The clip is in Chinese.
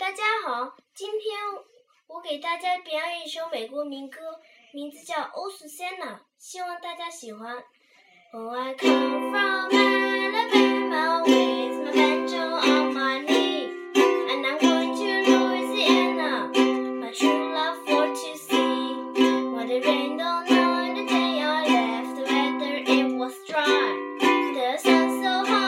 大家好，今天我给大家表演一首美国民歌，名字叫《Oh Susanna》，希望大家喜欢。I come from la la land and I'm going to Louisiana, my true love for to see. What rainbow the day I left, whether it was the sun.